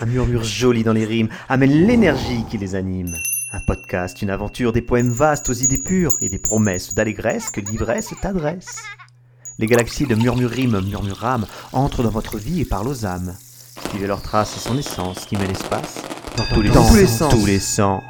Un murmure joli dans les rimes amène l'énergie qui les anime. Un podcast, une aventure, des poèmes vastes aux idées pures et des promesses d'allégresse que l'ivresse t'adresse. Les galaxies de murmurime, murmurame entrent dans votre vie et parlent aux âmes. Suivez leurs traces et son essence qui met l'espace dans tous les, Dans sens. tous les sens.